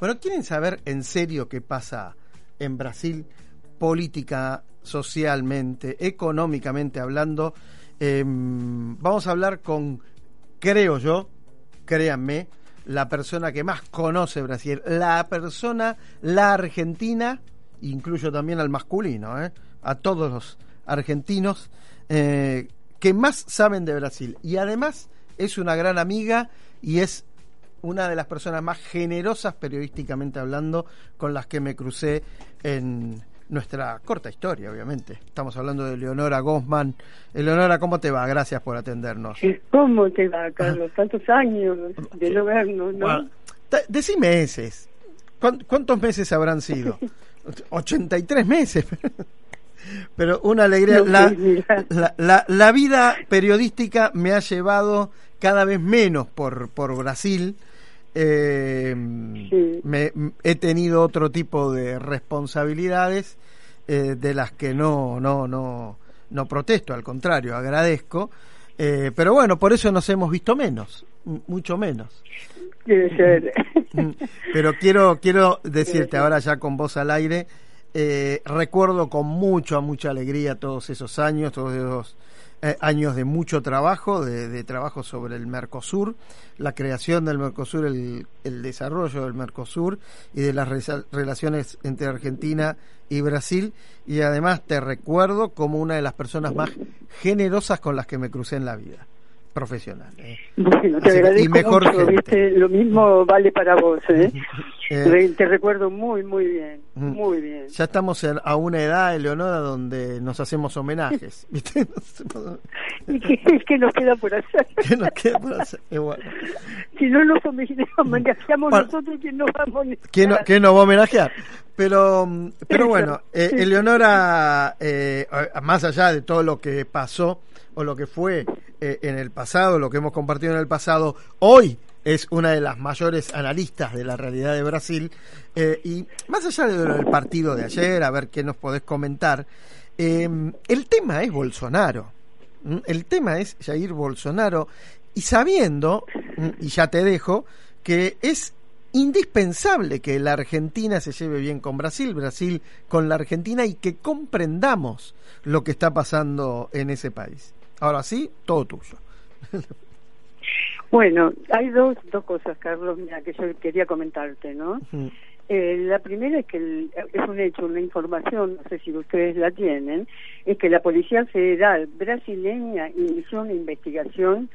Bueno, ¿quieren saber en serio qué pasa en Brasil política, socialmente, económicamente hablando? Eh, vamos a hablar con, creo yo, créanme, la persona que más conoce Brasil, la persona, la argentina, incluyo también al masculino, ¿eh? a todos los argentinos eh, que más saben de Brasil. Y además es una gran amiga y es una de las personas más generosas periodísticamente hablando con las que me crucé en nuestra corta historia, obviamente. Estamos hablando de Leonora Gosman. Eleonora, ¿cómo te va? Gracias por atendernos. ¿Cómo te va, Carlos? Tantos años de no vernos, ¿no? Bueno, decí meses. ¿Cuántos meses habrán sido? 83 meses. Pero una alegría. La, la, la, la, vida periodística me ha llevado cada vez menos por, por Brasil. Eh, Sí. me, he tenido otro tipo de responsabilidades eh, de las que no, no, no, no protesto, al contrario, agradezco. Eh, pero bueno, por eso nos hemos visto menos, mucho menos. Debe ser. Mm, Pero quiero, quiero decirte ahora ya con voz al aire, eh, recuerdo con mucha, mucha alegría todos esos años, todos esos eh, años de mucho trabajo, de, trabajo sobre el Mercosur, la creación del Mercosur, el, desarrollo del Mercosur y de las relaciones entre Argentina y Brasil. Y además te recuerdo como una de las personas más generosas con las que me crucé en la vida profesional. ¿eh? Bueno, te Así agradezco y mejor mucho. ¿viste? Lo mismo vale para vos, ¿eh? Eh, te recuerdo muy, muy bien, muy bien. Ya estamos en- a una edad, Eleonora, donde nos hacemos homenajes. ¿Viste? ¿Y qué, qué nos queda por hacer? ¿Qué nos queda por hacer? Bueno. Si no nos homenajeamos Bueno. nosotros, ¿quién nos vamos a homenajear? ¿Quién, no- quién nos va a homenajear? Pero, pero bueno, eh. Eleonora, eh, más allá de todo lo que pasó o lo que fue eh, en el pasado, lo que hemos compartido en el pasado, hoy es una de las mayores analistas de la realidad de Brasil. eh, y más allá de lo del partido de ayer, a ver qué nos podés comentar, eh, el tema es Bolsonaro. El tema es Jair Bolsonaro. Y sabiendo, y ya te dejo, que es indispensable que la Argentina se lleve bien con Brasil, Brasil con la Argentina y que comprendamos lo que está pasando en ese país. Ahora sí, todo tuyo. Bueno, hay dos, dos cosas, Carlos, mira, que yo quería comentarte, ¿no? Eh, la primera es que el- es un hecho, una información, no sé si ustedes la tienen, es que la Policía Federal brasileña inició una investigación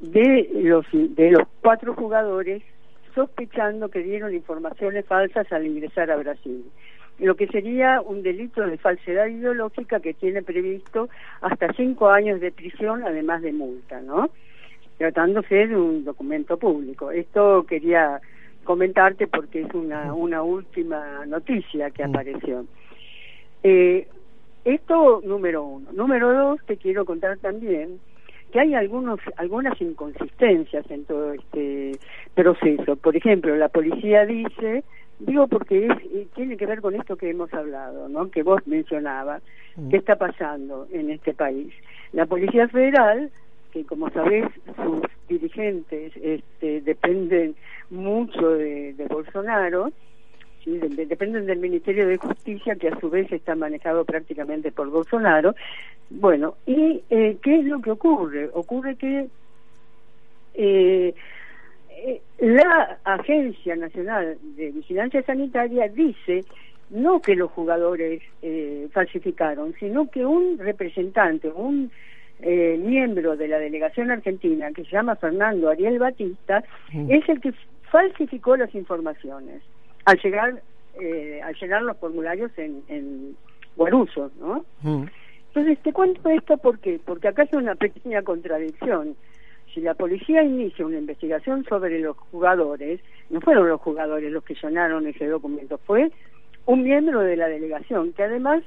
de los de los cuatro jugadores sospechando que dieron informaciones falsas al ingresar a Brasil. Lo que sería un delito de falsedad ideológica que tiene previsto hasta cinco años de prisión, además de multa, ¿no? Tratándose de un documento público. Esto quería comentarte porque es una, una última noticia que apareció. Eh, esto número uno. Número dos, te quiero contar también que hay algunos algunas inconsistencias en todo este proceso. Por ejemplo, la policía dice, digo porque es, eh, tiene que ver con esto que hemos hablado, ¿no? Que vos mencionabas, Mm. qué está pasando en este país. La Policía Federal, que como sabés sus dirigentes este, dependen mucho de, de Bolsonaro, ¿sí? De- de- dependen del Ministerio de Justicia, que a su vez está manejado prácticamente por Bolsonaro. Bueno, ¿y eh, qué es lo que ocurre? Ocurre que eh, la Agencia Nacional de Vigilancia Sanitaria dice no que los jugadores eh, falsificaron, sino que un representante, un eh, miembro de la delegación argentina que se llama Fernando Ariel Batista es el que falsificó las informaciones al llegar eh, al llenar los formularios en, en Guarulhos, ¿no? Entonces te cuento esto porque porque acá hay una pequeña contradicción. Si la policía inicia una investigación sobre los jugadores, no fueron los jugadores los que llenaron ese documento, fue un miembro de la delegación, que además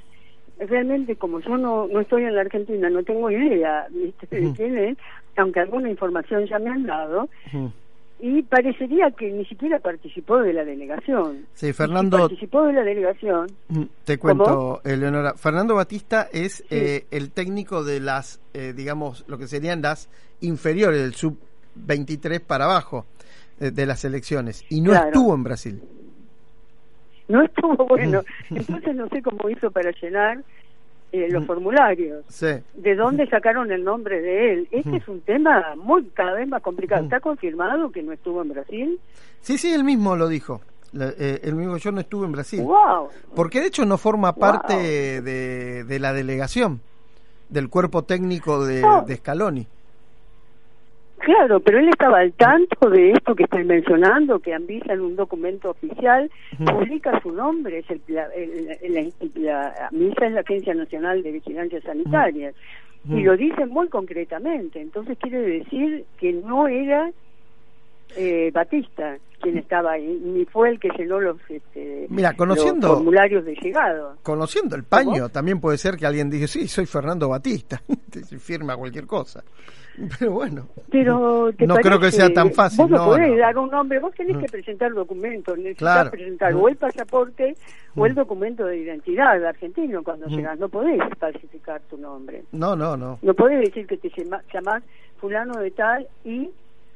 realmente como yo no, no estoy en la Argentina, no tengo idea de quién es, aunque alguna información ya me han dado, y parecería que ni siquiera participó de la delegación. Sí, Fernando. participó de la delegación. Te cuento, Eleonora. Fernando Batista es eh, el técnico de las, eh, digamos, lo que serían las inferiores del sub 23 para abajo eh, de las elecciones y no estuvo en Brasil. No estuvo, bueno, entonces no sé cómo hizo para llenar eh, los mm. formularios. ¿De dónde sacaron el nombre de él? Este es un tema muy cada vez más complicado. ¿Está confirmado que no estuvo en Brasil? Sí, sí, él mismo lo dijo. Eh, él mismo yo no estuve en Brasil. Wow. Porque de hecho no forma parte de, de, la delegación, del cuerpo técnico de, de Scaloni. Claro, pero él estaba al tanto de esto que estoy mencionando, que Anvisa en un documento oficial publica su nombre, es el, la, la, Anvisa es la Agencia Nacional de Vigilancia Sanitaria, y lo dice muy concretamente, entonces quiere decir que no era eh, Batista quien estaba ahí, ni fue el que llenó los, este, Mira, conociendo, formularios de llegado. Conociendo el paño, también puede ser que alguien diga, sí, soy Fernando Batista, firma cualquier cosa. Pero bueno, pero no creo que sea tan fácil. Vos no, podés dar un nombre, vos tenés que presentar documentos, necesitas presentar o el pasaporte o el documento de identidad argentino cuando llegas, no podés falsificar tu nombre. No, no, no. No podés decir que te llamás fulano de tal y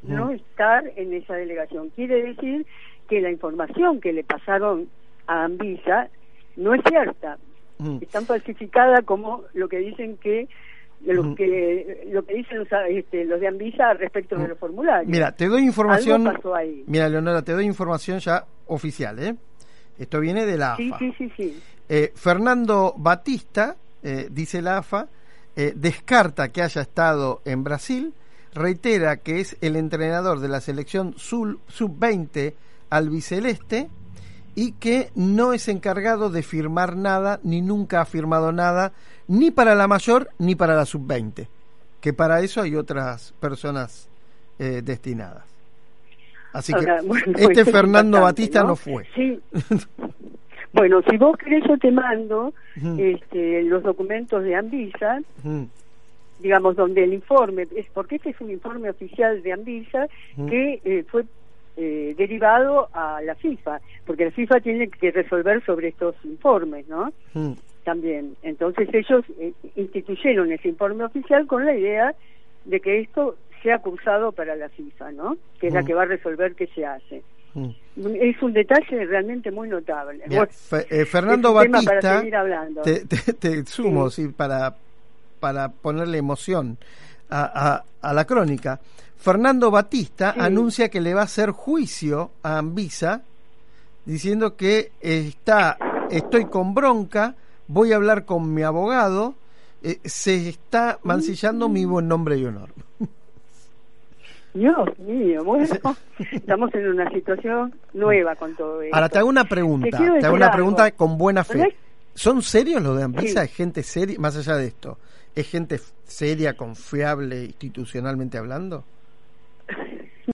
no estar en esa delegación. Quiere decir que la información que le pasaron a Anvisa no es cierta. Están falsificada como lo que dicen que lo que lo que dicen los, este, los de Anvisa respecto de los formularios. Mira, te doy información. Mira, Leonora, te doy información ya oficial, ¿eh? Esto viene de la AFA. Sí, sí, sí, eh, Fernando Batista, eh, dice la AFA, eh, descarta que haya estado en Brasil, reitera que es el entrenador de la selección sub-20 albiceleste y que no es encargado de firmar nada, ni nunca ha firmado nada, ni para la mayor ni para la sub-20, que para eso hay otras personas eh, destinadas. Así que este Fernando Batista ¿no? fue. Sí. bueno, si vos querés yo te mando este, los documentos de Anvisa, digamos, donde el informe, es porque este es un informe oficial de Anvisa que eh, fue eh, derivado a la FIFA, porque la FIFA tiene que resolver sobre estos informes, ¿no? También. Entonces ellos eh, instituyeron ese informe oficial con la idea de que esto sea cursado para la FIFA, ¿no? Que es la hmm. que va a resolver qué se hace. Hmm. Es un detalle realmente muy notable. Eh, Fernando Batista, te, sumo, sí. para, para ponerle emoción a, a la crónica. Fernando Batista anuncia que le va a hacer juicio a Anvisa diciendo que está estoy con bronca, voy a hablar con mi abogado, eh, se está mancillando mi buen nombre y honor. Dios mío, bueno, estamos en una situación nueva con todo esto. Ahora te hago una pregunta, te, hago una pregunta con buena fe. ¿Son serios los de Anvisa? ¿Es gente seria, más allá de esto? ¿Es gente seria, confiable, institucionalmente hablando?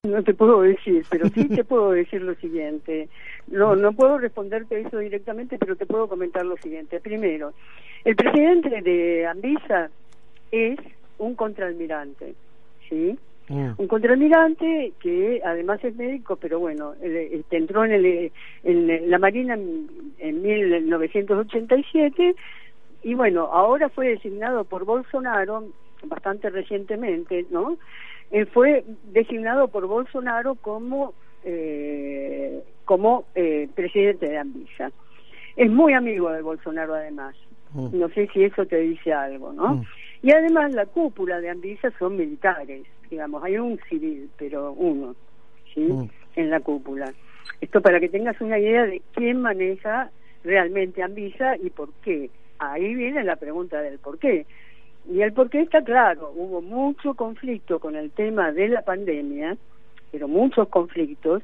No te puedo decir, pero sí te puedo decir lo siguiente. No, no puedo responderte eso directamente, pero te puedo comentar lo siguiente. Primero, el presidente de Anvisa es un contraalmirante, ¿sí? Mm. Un contraalmirante que además es médico, pero bueno, este, entró en, el, en la Marina en, en 1987 y bueno, ahora fue designado por Bolsonaro bastante recientemente, ¿no? Él fue designado por Bolsonaro como eh, como eh, presidente de Anvisa. Es muy amigo de Bolsonaro además. Mm. No sé si eso te dice algo, ¿no? Mm. Y además la cúpula de Anvisa son militares, digamos, hay un civil, pero uno, ¿sí? Mm. En la cúpula. Esto para que tengas una idea de quién maneja realmente Anvisa y por qué. Ahí viene la pregunta del por qué. Y el porqué está claro, hubo mucho conflicto con el tema de la pandemia, pero muchos conflictos,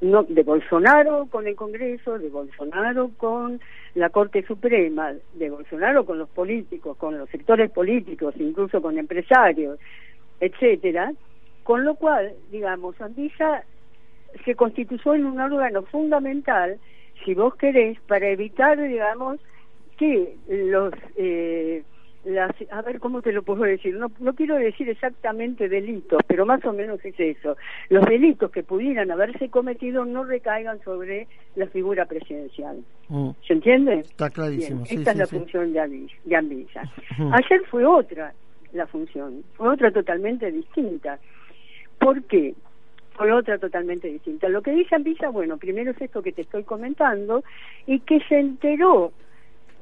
no, de Bolsonaro con el Congreso, de Bolsonaro con la Corte Suprema, de Bolsonaro con los políticos, con los sectores políticos, incluso con empresarios, etcétera, Con lo cual, digamos, Anvisa se constituyó en un órgano fundamental, si vos querés, para evitar, digamos, que los... Eh, las, a ver cómo te lo puedo decir, no, no quiero decir exactamente delitos, pero más o menos es eso. Los delitos que pudieran haberse cometido no recaigan sobre la figura presidencial. Mm. ¿Se entiende? Está clarísimo. esta es la función de, Anvisa. Ayer fue otra la función, fue otra totalmente distinta. ¿Por qué? Fue otra totalmente distinta. Lo que dice Anvisa, bueno, primero es esto que te estoy comentando, y que se enteró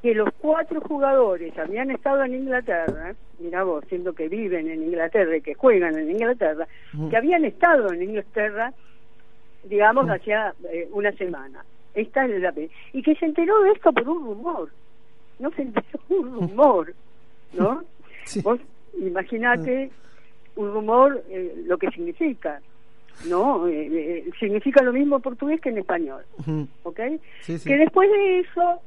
que los cuatro jugadores habían estado en Inglaterra, mira vos, siendo que viven en Inglaterra y que juegan en Inglaterra, mm. que habían estado en Inglaterra, digamos, mm. hacía eh, una semana. Esta es la Y que se enteró de esto por un rumor. No se enteró un rumor, ¿no? Vos imaginate mm. un rumor eh, lo que significa. ¿no? Eh, significa lo mismo en portugués que en español, ¿ok? Que después de eso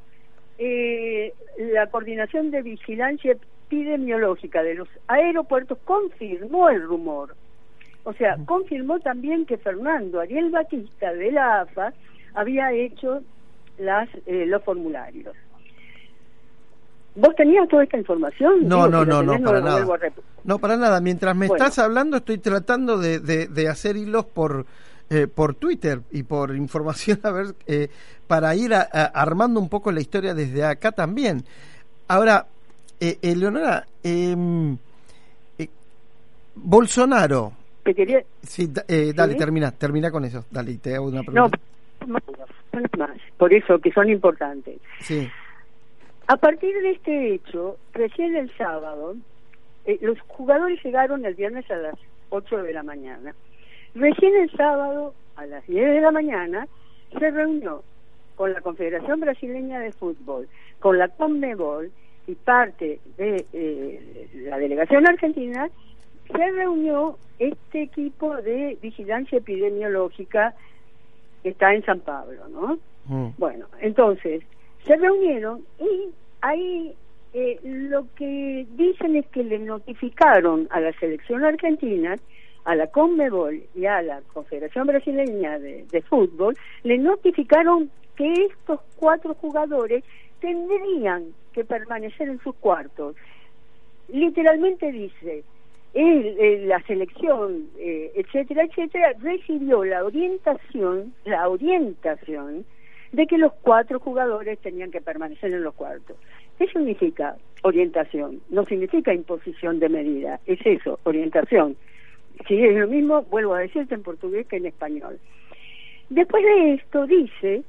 eh, la Coordinación de Vigilancia Epidemiológica de los Aeropuertos confirmó el rumor. O sea, confirmó también que Fernando Ariel Batista de la AFA había hecho las eh, los formularios. ¿Vos tenías toda esta información? No, no, no, no, para nada. No, para nada. Mientras me estás hablando, estoy tratando de, de hacer hilos por eh, por Twitter y por información a ver eh, para ir armando un poco la historia desde acá también. Ahora, eh, Eleonora, em, Bolsonaro. Te quería... Sí, dale, termina, termina con eso. Dale, te hago una pregunta. No, más, por eso que son importantes. Sí. A partir de este hecho, recién el sábado, los jugadores llegaron el viernes a las 8 de la mañana. Recién el sábado, a las 10 de la mañana, se reunió con la Confederación Brasileña de Fútbol, con la CONMEBOL y parte de eh, la delegación argentina, se reunió este equipo de vigilancia epidemiológica que está en San Pablo, ¿no? Mm. Bueno, entonces, se reunieron y ahí eh, lo que dicen es que le notificaron a la selección argentina a la CONMEBOL y a la Confederación Brasileña de, Fútbol, le notificaron que estos cuatro jugadores tendrían que permanecer en sus cuartos. Literalmente dice, la selección, eh, etcétera, etcétera, recibió la orientación, la orientación de que los cuatro jugadores tenían que permanecer en los cuartos. ¿Qué significa orientación? No significa imposición de medida, es eso, orientación. Si es lo mismo, vuelvo a decirte en portugués que en español. Después de esto dice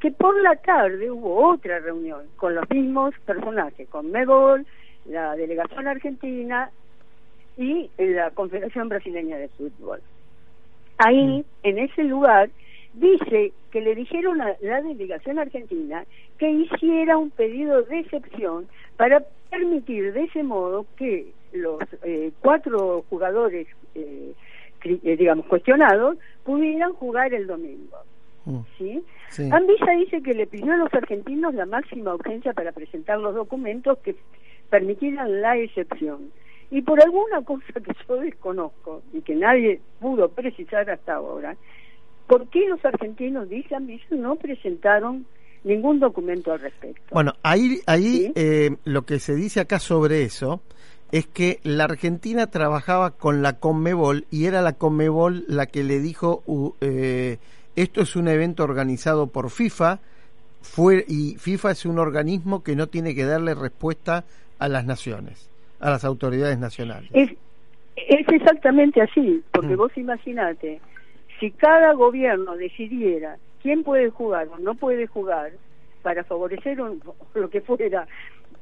que por la tarde hubo otra reunión con los mismos personajes, con Mebol, la delegación argentina y la Confederación Brasileña de Fútbol. Ahí, mm. en ese lugar, dice que le dijeron a la delegación argentina que hiciera un pedido de excepción para permitir de ese modo que los eh, cuatro jugadores, eh, eh, digamos, cuestionados, pudieran jugar el domingo. Mm. ¿sí? Anvisa dice que le pidió a los argentinos la máxima urgencia para presentar los documentos que permitieran la excepción. Y por alguna cosa que yo desconozco y que nadie pudo precisar hasta ahora, ¿por qué los argentinos, dice Anvisa, no presentaron ningún documento al respecto? Bueno, ahí, ahí lo que se dice acá sobre eso es que la Argentina trabajaba con la Conmebol y era la Conmebol la que le dijo eh, esto es un evento organizado por FIFA fue, y FIFA es un organismo que no tiene que darle respuesta a las naciones, a las autoridades nacionales. Es, es exactamente así, porque mm. vos imaginate, si cada gobierno decidiera quién puede jugar o no puede jugar para favorecer lo que fuera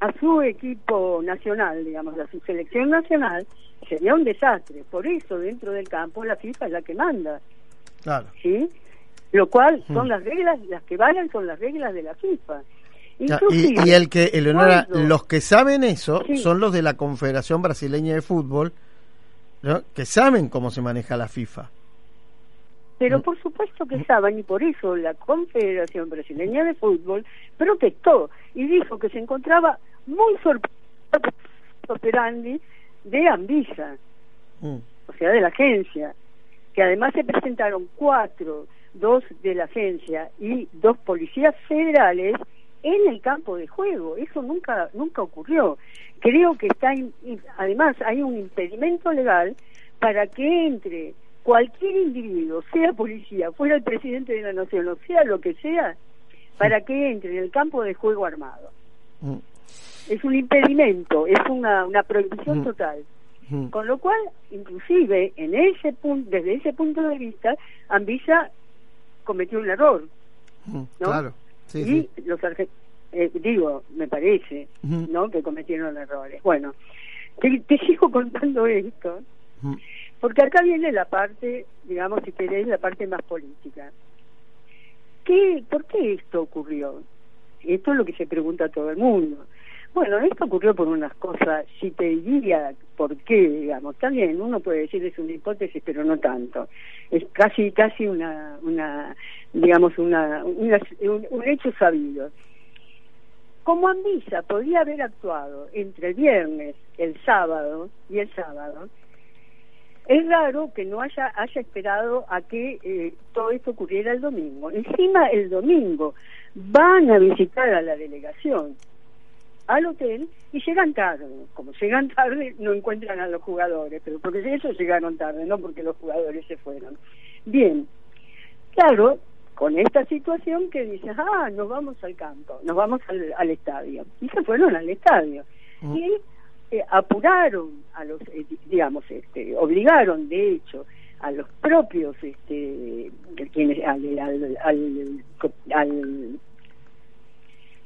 a su equipo nacional, digamos, a su selección nacional, sería un desastre. Por eso, dentro del campo, la FIFA es la que manda. Claro. ¿Sí? Lo cual son mm. las reglas, las que valen son las reglas de la FIFA. Y, el que, Eleonora, los que saben eso son los de la Confederación Brasileña de Fútbol, que saben cómo se maneja la FIFA. Pero por supuesto que saben y por eso la Confederación Brasileña de Fútbol protestó y dijo que se encontraba muy sorprendido operandi de Anvisa. Mm. o sea, de la agencia, que además se presentaron cuatro, dos de la agencia y dos policías federales en el campo de juego. Eso nunca nunca ocurrió. Creo que está además hay un impedimento legal para que entre cualquier individuo, sea policía, fuera el presidente de la nación, o sea lo que sea, para que entre en el campo de juego armado. Mm. Es un impedimento, es una, una prohibición mm. total. Mm. Con lo cual, inclusive, en ese punto, desde ese punto de vista, Anvisa cometió un error. ¿no? Claro. y los eh, digo, me parece, ¿no? Que cometieron errores. Bueno, te, te sigo contando esto, porque acá viene la parte, digamos, si queréis, la parte más política. ¿Qué, ¿Por qué esto ocurrió? Esto es lo que se pregunta a todo el mundo. Bueno, esto ocurrió por unas cosas, si te diría por qué, digamos, también uno puede decir es una hipótesis, pero no tanto. Es casi, casi una, una digamos, una, un, hecho sabido. Como Anvisa podía haber actuado entre el viernes, el sábado y el sábado, es raro que no haya, haya esperado a que eh, todo esto ocurriera el domingo. Encima, el domingo van a visitar a la delegación al hotel y llegan tarde. Como llegan tarde, no encuentran a los jugadores, pero porque ellos llegaron tarde, no porque los jugadores se fueron. Bien, claro, con esta situación que dices, ah, nos vamos al campo, nos vamos al, estadio. Y se fueron al estadio. Y eh, apuraron a los, eh, digamos, este, obligaron, de hecho, a los propios, este, quienes, al, al, al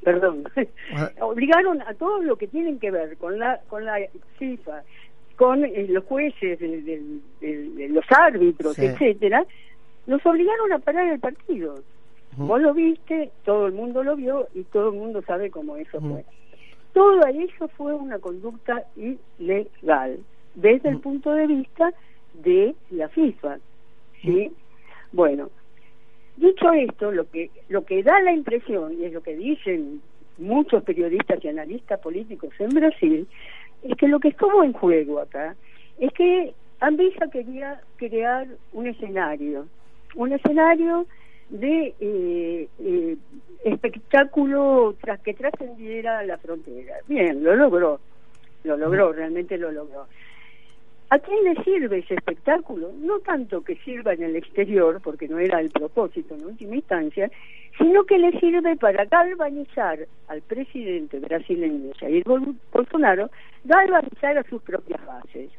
perdón, obligaron a todo lo que tienen que ver con la con la FIFA, con eh, los jueces, de, los árbitros, etcétera, los obligaron a parar el partido. Vos lo viste, todo el mundo lo vio y todo el mundo sabe cómo eso fue. Todo eso fue una conducta ilegal desde el punto de vista de la FIFA. ¿sí? Bueno, Dicho esto, lo que, lo que da la impresión, y es lo que dicen muchos periodistas y analistas políticos en Brasil, es que lo que estuvo en juego acá es que Anvisa quería crear un escenario, un escenario de eh, eh, espectáculo tras que trascendiera la frontera. Bien, lo logró, lo logró, realmente lo logró. ¿A quién le sirve ese espectáculo? No tanto que sirva en el exterior, porque no era el propósito en última instancia, sino que le sirve para galvanizar al presidente brasileño Jair Bolsonaro, galvanizar a sus propias bases.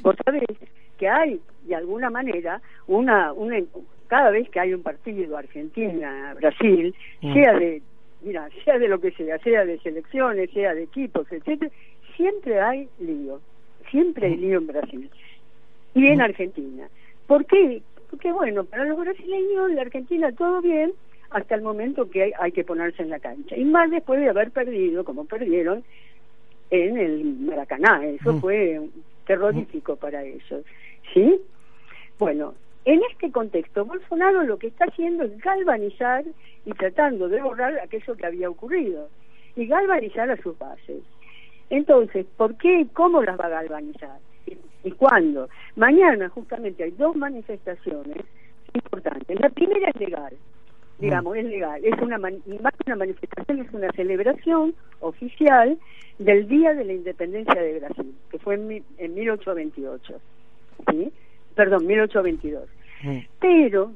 Vos sabés que hay, de alguna manera, una, una cada vez que hay un partido Argentina-Brasil, mm. sea de mira, sea de lo que sea, sea de selecciones, sea de equipos, etcétera, siempre hay lío siempre hay lío en Brasil y en Argentina. ¿Por qué? Porque bueno, para los brasileños, la Argentina todo bien hasta el momento que hay, que ponerse en la cancha. Y más después de haber perdido, como perdieron, en el Maracaná. Eso fue terrorífico para ellos. ¿Sí? Bueno, en este contexto, Bolsonaro lo que está haciendo es galvanizar y tratando de borrar aquello que había ocurrido y galvanizar a sus bases. Entonces, ¿por qué? ¿Cómo las va a galvanizar? ¿Y, cuándo? Mañana justamente hay dos manifestaciones importantes. La primera es legal, digamos, es legal. Es una más que una manifestación, es una celebración oficial del Día de la Independencia de Brasil, que fue en, en 1828. ¿sí? Perdón, 1822. Pero,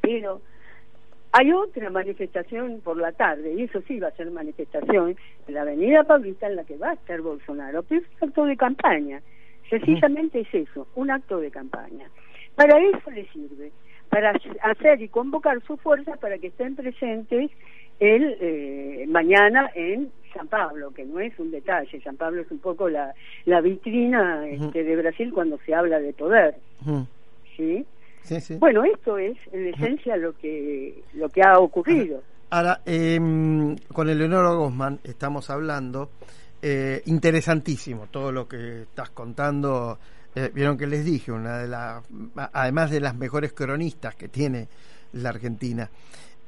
pero hay otra manifestación por la tarde, y eso sí va a ser manifestación, en la Avenida Paulista en la que va a estar Bolsonaro, pero es un acto de campaña. Sencillamente es eso, un acto de campaña. Para eso le sirve, para hacer y convocar sus fuerzas para que estén presentes el eh, mañana en San Pablo, que no es un detalle, San Pablo es un poco la, la vitrina este, de Brasil cuando se habla de poder. ¿Sí? Bueno, esto es en esencia lo que, lo que ha ocurrido. Ahora, em, con el Leonoro Gosman estamos hablando, eh, interesantísimo todo lo que estás contando. Eh, vieron que les dije, una de las, además de las mejores cronistas que tiene la Argentina,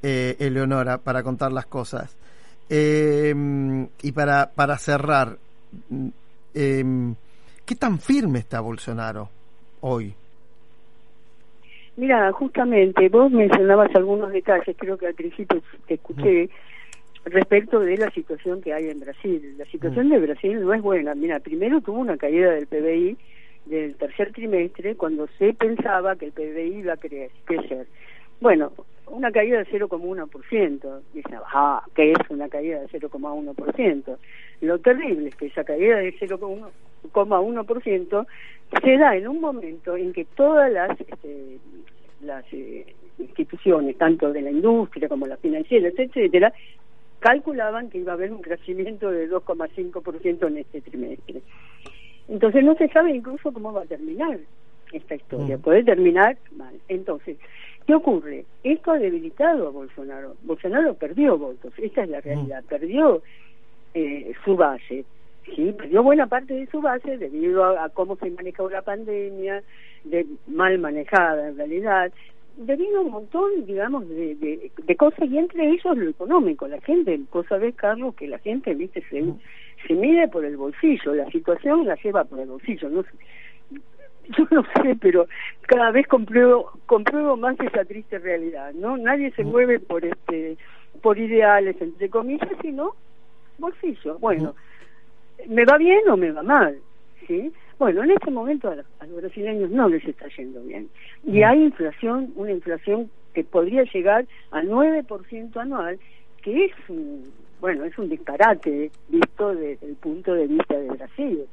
eh, Eleonora, para contar las cosas. Em, y para, para cerrar, em, ¿Qué tan firme está Bolsonaro hoy? Mira, justamente vos mencionabas algunos detalles, creo que al principio te escuché, respecto de la situación que hay en Brasil. La situación de Brasil no es buena. Mira, primero tuvo una caída del PBI del tercer trimestre cuando se pensaba que el PBI iba a crecer. Bueno, una caída de 0,1%. Dice, ah, que es una caída de 0,1%. Lo terrible es que esa caída de 0,1% se da en un momento en que todas las, este, las eh, instituciones, tanto de la industria como las financieras, etcétera, calculaban que iba a haber un crecimiento de 2,5% en este trimestre. Entonces no se sabe incluso cómo va a terminar esta historia. Mm. Puede terminar mal. Entonces, ¿qué ocurre? Esto ha debilitado a Bolsonaro. Bolsonaro perdió votos, esta es la mm. realidad. Perdió eh, su base. Sí, perdió buena parte de su base debido a, a cómo se manejó la pandemia, de mal manejada en realidad, debido a un montón, digamos, de, de, cosas y entre ellos lo económico. La gente, vos sabés, Carlos, que la gente, viste, se, se mide por el bolsillo, la situación la lleva por el bolsillo. No yo no sé, pero cada vez compruebo, compruebo más esa triste realidad, ¿no? Nadie se mueve por este por ideales, entre comillas, sino bolsillo. Bueno, ¿me va bien o me va mal? ¿Sí? Bueno, en este momento a los, brasileños no les está yendo bien. Y mm. hay inflación, una inflación que podría llegar al 9% anual, que es un, bueno, es un disparate visto desde el punto de vista de Brasil.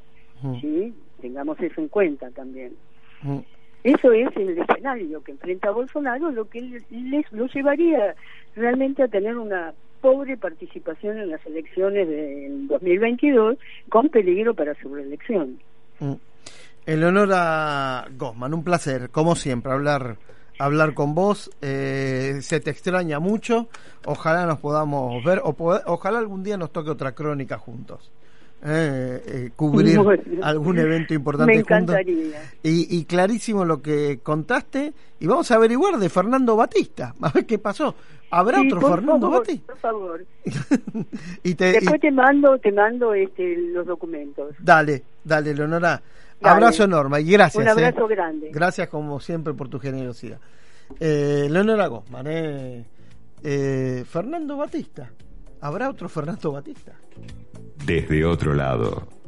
Mm. ¿Sí? Tengamos eso en cuenta también. Mm. Eso es el escenario que enfrenta Bolsonaro, lo que les lo llevaría realmente a tener una pobre participación en las elecciones del 2022 con peligro para su reelección. Mm. Eleonora Gosman, un placer, como siempre, hablar hablar con vos. Eh, se te extraña mucho. Ojalá nos podamos ver, o ojalá algún día nos toque otra crónica juntos. Eh, eh, cubrir algún evento importante Me encantaría. Y, clarísimo lo que contaste. Y vamos a averiguar de Fernando Batista. A ver qué pasó. ¿Habrá otro Fernando Batista? Por favor. y Después te mando, te mando este, los documentos. Dale, dale, Leonora. Abrazo enorme y gracias. Un abrazo grande. Gracias como siempre por tu generosidad. Eh, Leonora Gosman, Fernando Batista. ¿Habrá otro Fernando Batista? Desde otro lado.